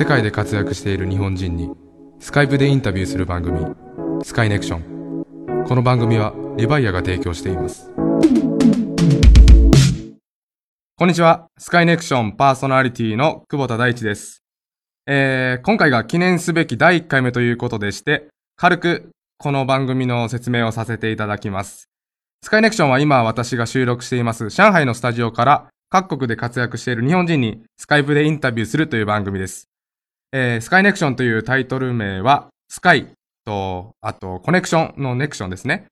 世界で活躍している日本人にスカイプでインタビューする番組スカイネクション。この番組はリバイアが提供しています。こんにちは。スカイネクションパーソナリティの久保田大地です、えー、今回が記念すべき第1回目ということでして軽くこの番組の説明をさせていただきます。スカイネクションは今私が収録しています上海のスタジオから各国で活躍している日本人にスカイプでインタビューするという番組です。えー、スカイネクションというタイトル名は、スカイと、あと、コネクションのネクションですね。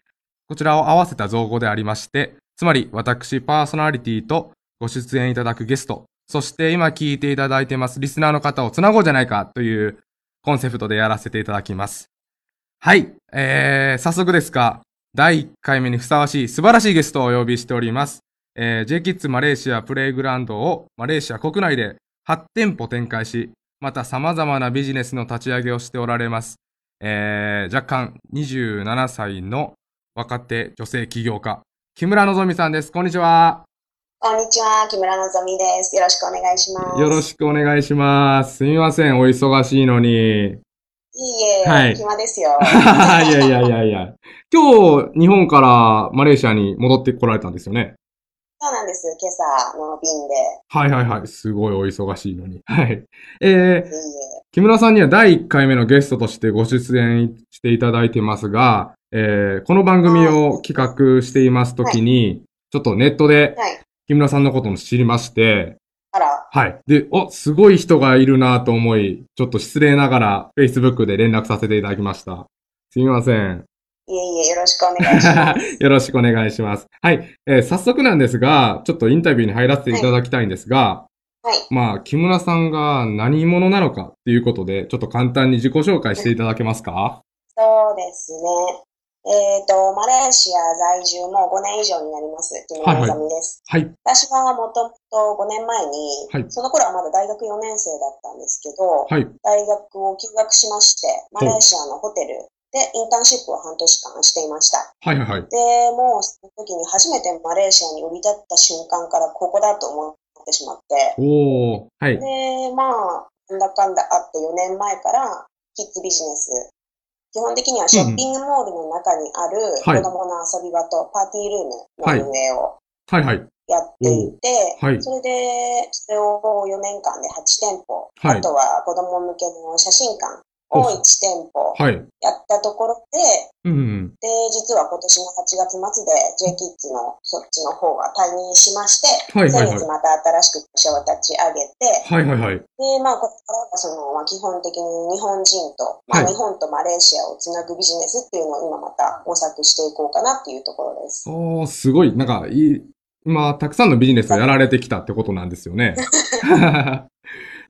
こちらを合わせた造語でありまして、つまり私パーソナリティとご出演いただくゲスト、そして今聞いていただいてますリスナーの方をつなごうじゃないかというコンセプトでやらせていただきます。はい、えー、早速ですが、第1回目にふさわしい素晴らしいゲストをお呼びしております。えー、JKIDS マレーシアプレイグラウンドをマレーシア国内で8店舗展開し、また様々なビジネスの立ち上げをしておられます。えー、若干27歳の若手女性起業家、木村のぞみさんです。こんにちは。こんにちは、木村のぞみです。よろしくお願いします。よろしくお願いします。すみません、お忙しいのに。いいえ、はい暇ですよ。いやいやいやいや。今日、日本からマレーシアに戻ってこられたんですよね。そうなんです。今朝の便で。はいはいはい。すごいお忙しいのに。はい。えー。木村さんには第1回目のゲストとしてご出演していただいてますが、えー、この番組を企画していますときに、ちょっとネットではい。木村さんのことも知りまして、あら、はい。で、お、すごい人がいるなと思い、ちょっと失礼ながら Facebook で連絡させていただきました。すみません。いえいえ、よろしくお願いします。よろしくお願いします。はい。えー早速なんですが、ちょっとインタビューに入らせていただきたいんですが、はい。まあ、木村さんが何者なのかっていうことで、ちょっと簡単に自己紹介していただけますか？そうですね。えっ、と、マレーシア在住も5年以上になります。木村のぞみです。はい。私はもともと5年前に、はいその頃はまだ大学4年生だったんですけど、はい。大学を休学しまして、マレーシアのホテルでインターンシップを半年間していました。はいはいはい。で、もうその時に初めてマレーシアに降り立った瞬間からここだと思ってしまって、おー。はい。で、まあ、なんだかんだあって4年前からキッズビジネス、基本的にはショッピングモールの中にあるはい子供の遊び場とパーティールームの運営をはいはい。やっていて、おはいそれで、それを4年間で8店舗、はいあとは子供向けの写真館を1店舗はい。やったところで、うん。で、実は今年の8月末で JKIDS のそっちの方は退任しまして、はいはいはい先月また新しく会社を立ち上げて、はいはいはい。で、まあ、ここからはその、まあ、基本的に日本人と、まあ、はい日本とマレーシアをつなぐビジネスっていうのを今また模索していこうかなっていうところです。おー、すごい。なんか、いい、今、たくさんのビジネスをやられてきたってことなんですよね。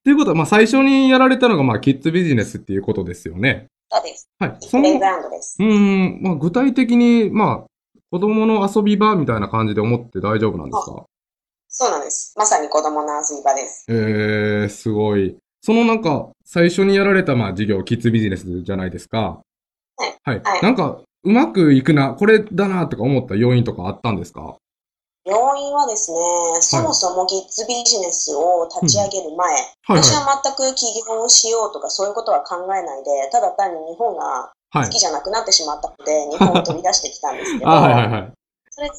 ということは、まあ、最初にやられたのが、まあ、キッズビジネスっていうことですよね。そうです。はい。そのプレイグ、ラウンドです。うーん、まあ、具体的に、まあ、子供の遊び場みたいな感じで思って大丈夫なんですか？そうなんです。まさに子供の遊び場です。えー、すごい。そのなんか、最初にやられた、まあ、事業、キッズビジネスじゃないですか。はい。はい。はいなんか、うまくいくな、これだな、とか思った要因とかあったんですか？要因はですね、そもそもキッズビジネスを立ち上げる前、はいはい私は全く起業をしようとかそういうことは考えないで、ただ単に日本がはい好き。じゃなくなってしまったので、日本を飛び出してきたんですけど、あ、はいはいはい。それで、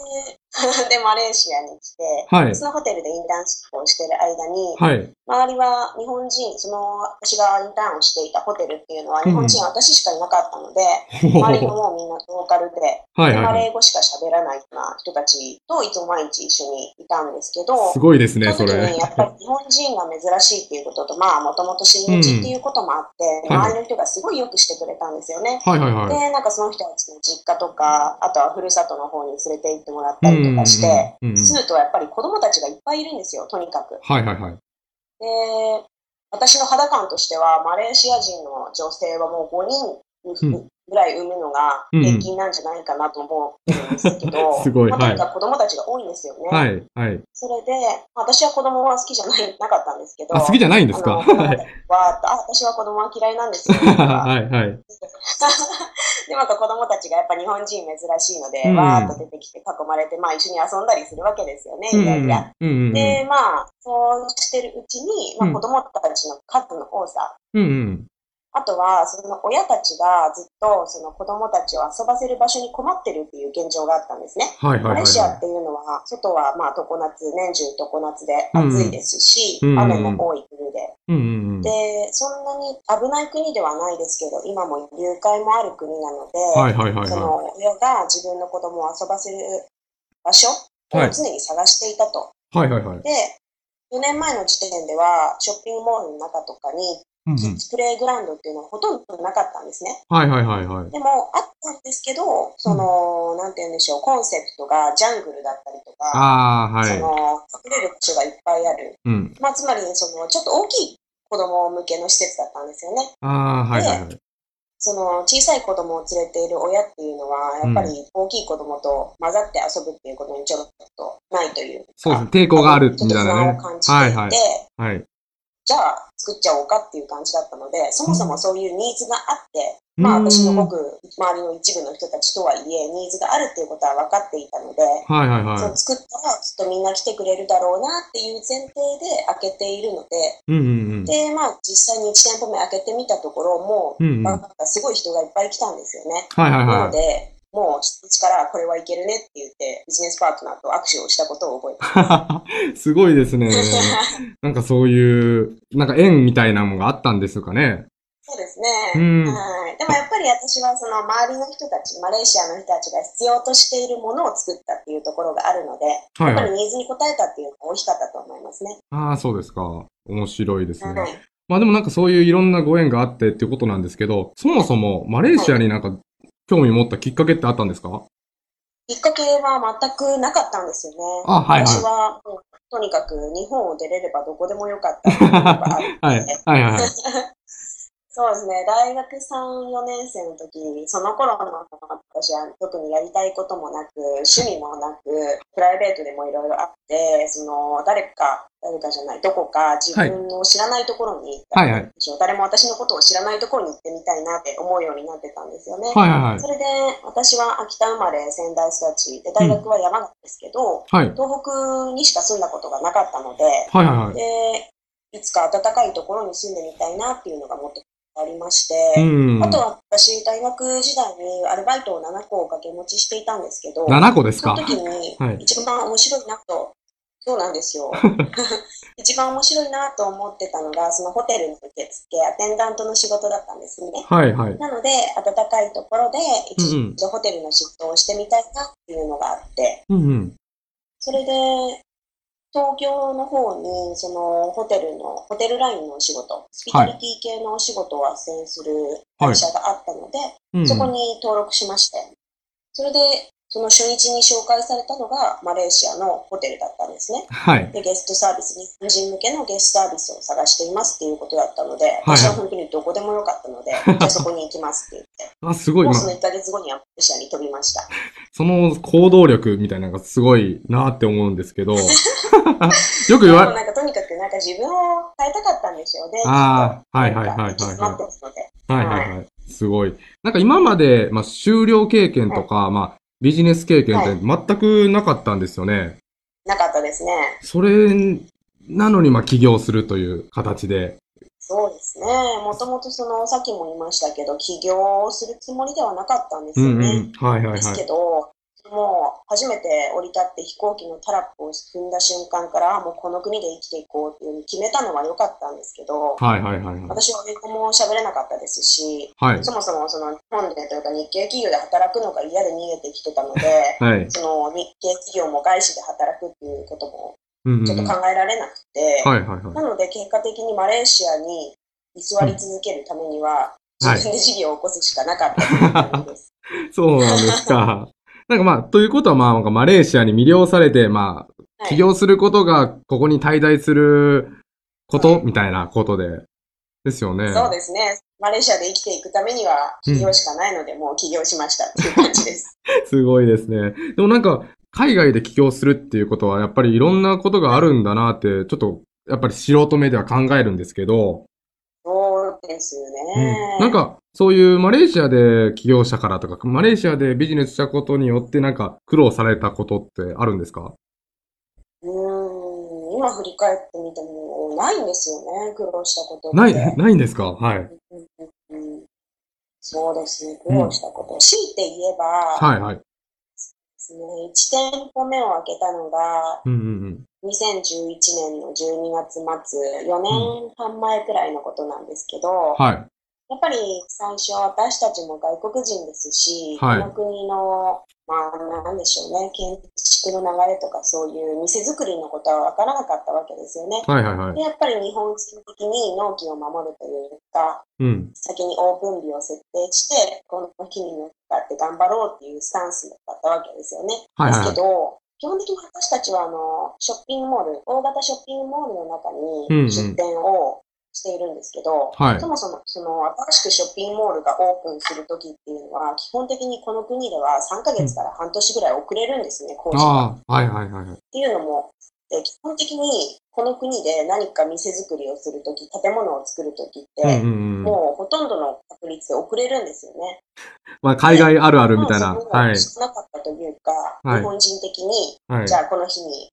で、マレーシアに来て、はい。そのホテルでインターンシップをしている間に、はい。周りは日本人、その私がインターンをしていたホテルっていうのはうん日本人私しかいなかったので、ほほ周りもほもうみんなローカルで、はい。マレー語しか喋らないような人たちといつも毎日一緒にいたんですけど、すごいですね、それ。やっぱり日本人が珍しいっていうことと、まあもともと親日っていうこともあって、うんはい周りの人がすごいよくしてくれたんですよね。はいはいはい。で、なんかその人たちの実家とか、あとはふるさとの方に連れて行ってもらったりうんうんうんうん住むとやっぱり子供たちがいっぱいいるんですよ、とにかく。はいはいはい。で、私の肌感としては、マレーシア人の女性はもう5人うんぐらい産むのが平均なんじゃないかなと思ってるんですけど、すごいまあ、とはいにかく子供たちが多いんですよね。はいはい。それで、まあ私は子供は好きじゃないなかったんですけど、あ、好きじゃないんですか？はい私は子供は嫌いなんですよ。とかはい はい。で、また子供たちがやっぱ日本人珍しいので、うん。わーっと出てきて囲まれて、まあ一緒に遊んだりするわけですよね、いやいや。で、まあ、そうしてるうちに、まあうん。子供たちの数の多さ、うんうん。あとは、その親たちがずっとその子供たちを遊ばせる場所に困ってるっていう現状があったんですね。はいはいはいマレーシアはっていうのは、外はまあ常夏、年中常夏で暑いですし、うんうん雨も多い国で。い。うんうんうん。で、そんなに危ない国ではないですけど、今も誘拐もある国なので、はいはいはいはその親が自分の子供を遊ばせる場所をはい常に探していたと。い。はいはいはい。で、4年前の時点では、ショッピングモールの中とかに、うんうんキッズプレイグラウンドっていうのはほとんどなかったんですね。はいはいはいはい。でも、あったんですけど、その、なんて言うんでしょう、コンセプトがジャングルだったりとか、ああ、はい。その、隠れる場所がいっぱいある。うん。まあ、つまり、その、ちょっと大きい子供向けの施設だったんですよね。ああ、はいはいはい。その、小さい子供を連れている親っていうのは、やっぱり大きい子供と混ざって遊ぶっていうことにちょっとないというか。そうですね。抵抗があるみたいなねはいはい。はい。じゃあ作っちゃおうかっていう感じだったので、そもそもそういうニーズがあって、うんまあ私のごく周りの一部の人たちとはいえ、ニーズがあるっていうことは分かっていたので、はいはいはい。その作ったらきっとみんな来てくれるだろうなっていう前提で開けているので、うんうんうん。で、まあ実際に1店舗目開けてみたところ、もう、うんうんすごい人がいっぱい来たんですよね。はいはいなはので、もう一日からこれはいけるねって言って、ビジネスパートナーと握手をしたことを覚えてます。ごいですね。なんかそういう、なんか縁みたいなものがあったんですかね。そうですね。うんはい。でもやっぱり私はその周りの人たち、マレーシアの人たちが必要としているものを作ったっていうところがあるので、はいはい。やっぱりニーズに応えたっていうのが大きかったと思いますね。ああ、そうですか。面白いですね。はい。まあでもなんかそういういろんなご縁があってっていうことなんですけど、そもそもマレーシアになんか興味持ったきっかけってあったんですか？きっかけは全くなかったんですよね。あはいはい私はもうとにかく日本を出れればどこでもよかった はい。はいはいはい。そうですね、大学3、4年生の時に、その頃の私は特にやりたいこともなく、趣味もなく、プライベートでもいろいろあって、その、誰か、誰かじゃない、どこか自分の知らないところに行ったはいはい。誰も私のことを知らないところに行ってみたいなって思うようになってたんですよね。はいはいはいそ。れで、私は秋田生まれ、仙台育ち、で、大学は山形ですけど、はい。東北にしか住んだことがなかったので、はいはいはい。で、いつか暖かいところに住んでみたいなっていうのがもっとありまして、うん。あとは私、大学時代にアルバイトを7個掛け持ちしていたんですけど、7個ですか？その時にはい一番面白いなと、そうなんですよ。一番面白いなと思ってたのが、そのホテルの受付、アテンダントの仕事だったんですね。はいはい。なので、暖かいところで一度ホテルの仕事をしてみたいなっていうのがあって、うんうん。それで、東京の方に、そのホテルの、ホテルラインのお仕事、スピタリティ系のお仕事を斡旋する会社があったので、うんうん。そこに登録しまして、それで、その初日に紹介されたのがマレーシアのホテルだったんですね。はい。で、ゲストサービス、日本人向けのゲストサービスを探していますっていうことだったので、はい私は本当にどこでもよかったので、じゃあそこに行きますって言って、あ、すごい。もうまその1ヶ月後にはマレーシアに飛びました。その行動力みたいなのがすごいなって思うんですけど、よく言われ、なんかとにかくなんか自分を変えたかったんでしょうね。あーきっとはいはいはいはいはい。はいはいはい。すごい。なんか今まで、まあ、修了経験とか、まあ、ビジネス経験って全くなかったんですよね。なかったですね。それなのに、まあ、起業するという形で。そうですね。もともとその、さっきも言いましたけど、起業をするつもりではなかったんですよね。うんうん。はいはいですはい。けど、もう初めて降り立って飛行機のタラップを踏んだ瞬間から、あもうこの国で生きていこうっていうふうに決めたのは良かったんですけど、はいはいはいはい。私は英語も喋れなかったですし、はい。そもそもその日本でというか日系企業で働くのが嫌で逃げてきてたので、はい。その日系企業も外資で働くっていうこともちょっと考えられなくて、はいはいはい。なので結果的にマレーシアに居座り続けるためには、はい自分で事業を起こすしかなかったという感じです。そうなんですか。なんかまあ、ということはまあ、なんかマレーシアに魅了されて、まあ、はい起業することが、ここに滞在すること、みたいなことで。ですよね。そうですね。マレーシアで生きていくためには起業しかないので、もう起業しましたっていう感じです。すごいですね。でもなんか、海外で起業するっていうことは、やっぱりいろんなことがあるんだなって、ちょっと、やっぱり素人目では考えるんですけど、ですね。うん。なんか、そういうマレーシアで起業者からとか、マレーシアでビジネスしたことによってなんか苦労されたことってあるんですか？うーん、今振り返ってみても、ないんですよね、苦労したこと。ない、ないんですか？はい。うんうんうんそうですね、苦労したこと。強いて言えば、はいはい。ですね、1店舗目を開けたのが、うんうん2011年の12月末、4年半前くらいのことなんですけど、うん。はい。やっぱり最初私たちも外国人ですし、はいこの国の、まあなんでしょうね、建築の流れとかそういう店作りのことはわからなかったわけですよね。はいはいはいで。やっぱり日本人的に納期を守るというか、うん。先にオープン日を設定して、この日に乗っかって頑張ろうっていうスタンスだったわけですよね。はいはいはいですけど、基本的に私たちはあのショッピングモール、大型ショッピングモールの中うんうんに出店をしているんですけど、はいそもそもその新しくショッピングモールがオープンするときっていうのは、基本的にこの国では3ヶ月から半年ぐらい遅れるんですね、工事が。ああ、はいはいはいはい。っていうのも、え基本的にこの国で何か店作りをするとき、建物を作るときって、うんうんうん。もうほとんどの確率で遅れるんですよね。まあ、海外あるあるみたいな。はい。か、はい日本人的に、はいじ。ゃあこの日に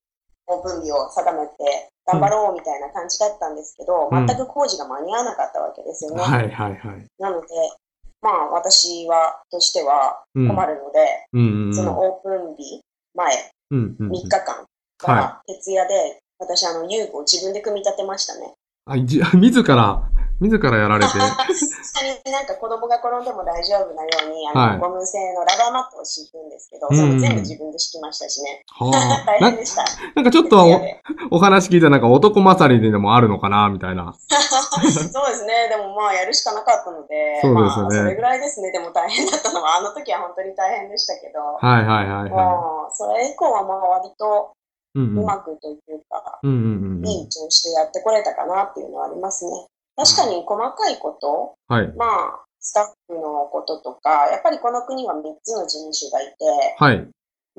オープン日を定めて頑張ろうみたいな感じだったんですけど、うん全く工事が間に合わなかったわけですよね。はいはいはい。なので、まあ私は、としてはうん。困るので、うんうんうん。そのオープン日前うんうん3日間は徹夜で、私あの遊具を自分で組み立てましたね。あ、じ、自ら、自らやられて。下になんか子供が転んでも大丈夫なように、あの、はいゴム製のラバーマットを敷くんですけど、うんそれ全部自分で敷きましたしね。は大あ。な変でした。なんかちょっとおお話聞いたらなんか男勝りでもあるのかなみたいな。そうですね。でもまあやるしかなかったので、そうでねまあそれぐらいですね。でも大変だったのは、あの時は本当に大変でしたけど、はいはいはいはもうそれ以降はまあ割とい。うまくというか、うんうんうんうん。いい調子でやってこれたかなっていうのはありますね。確かに細かいこと、はい。まあ、スタッフのこととか、やっぱりこの国は3つの人種がいて、はい。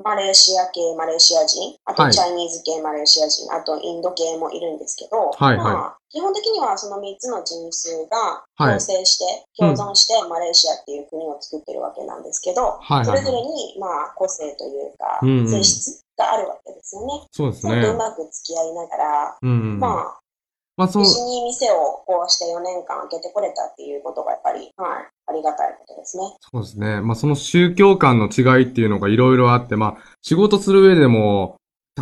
マレーシア系マレーシア人、あはいとチャイニーズ系マレーシア人、あとインド系もいるんですけど、はいはいまあ、基本的にはその3つの人種がはい共生して、共存してマレーシアっていう国を作ってるわけなんですけど、はいはいそれぞれにまあ個性というか、性質があるわけですよね。そうですそれとうね。まく付き合いながら、うんうん。まあ、まあそうに店をこうして4年間開けてこれたっていうことがやっぱり、はい、ありがたいことですね。そうですね。まあその宗教観の違いっていうのがいろいろあって、まあ仕事する上でも、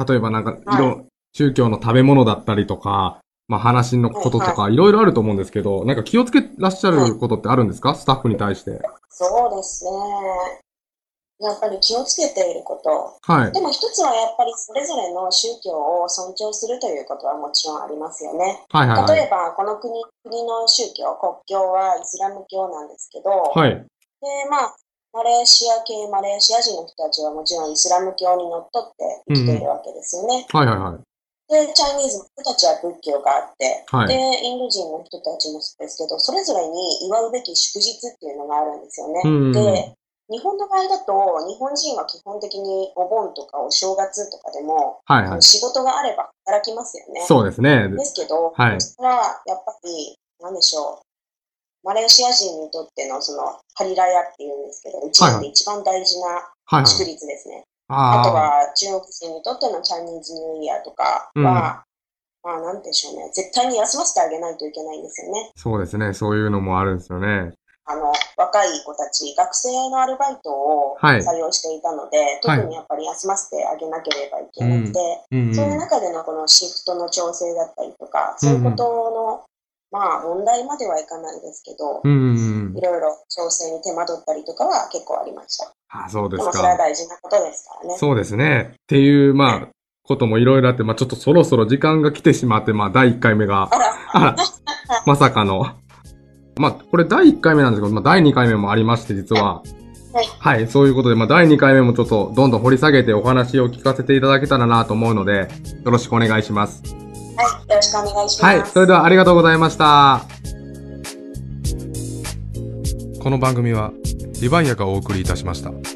例えばなんか、いろ、は宗教の食べ物だったりとか、まあ話のこととはいか、いろいろあると思うんですけど、なんか気をつけらっしゃることってあるんですか？スタッフに対して。そうですね。やっぱり気をつけていること。はい。でも一つはやっぱりそれぞれの宗教を尊重するということはもちろんありますよね。はいはいはい。例えば、この国、国の宗教、国教はイスラム教なんですけど、はい。で、まあ、マレーシア系、マレーシア人の人たちはもちろんイスラム教にのっとって生きているわけですよね。はいはいはい。で、チャイニーズの人たちは仏教があって、はいで、インド人の人たちもそうですけど、それぞれに祝うべき祝日っていうのがあるんですよね。うんうんうんで、日本の場合だと、日本人は基本的にお盆とかお正月とかでも、はいはい。仕事があれば働きますよね。そうですね。ですけど、はいこちらはやっぱり、なんでしょう。マレーシア人にとってのそのハリラヤっていうんですけど、一年で一番大事なはいはい。祝日ですね。あとあは中国人にとってのチャイニーズニューイヤーとかは、うんまあなんでしょうね、絶対に休ませてあげないといけないんですよね。あ、そうですね。そういうのもあるんですよね。あの、若い子たち、学生のアルバイトをはい採用していたので、特にやっぱり休ませてあげなければいけなくて、うん、うん。そういう中でのこのシフトの調整だったりとか、そういうことの、まあ問題まではいかないですけど、うんうんうんい。ろいろ調整に手間取ったりとかは結構ありました。あ、そうでですもそれはか。大事なことですからね。そうですね。っていう、まあ、こともいろいろあって、まあちょっとそろそろ時間が来てしまって、まあ第1回目が、あら、あら、まさかの。まあ、これ第1回目なんですけど、まあ第2回目もありまして、実は。はい。はい、そういうことで、まあ第2回目もちょっとどんどん掘り下げてお話を聞かせていただけたらなと思うので、よろしくお願いします。はい、よろしくお願いします。はい、それではありがとうございました。この番組は、リバイアがお送りいたしました。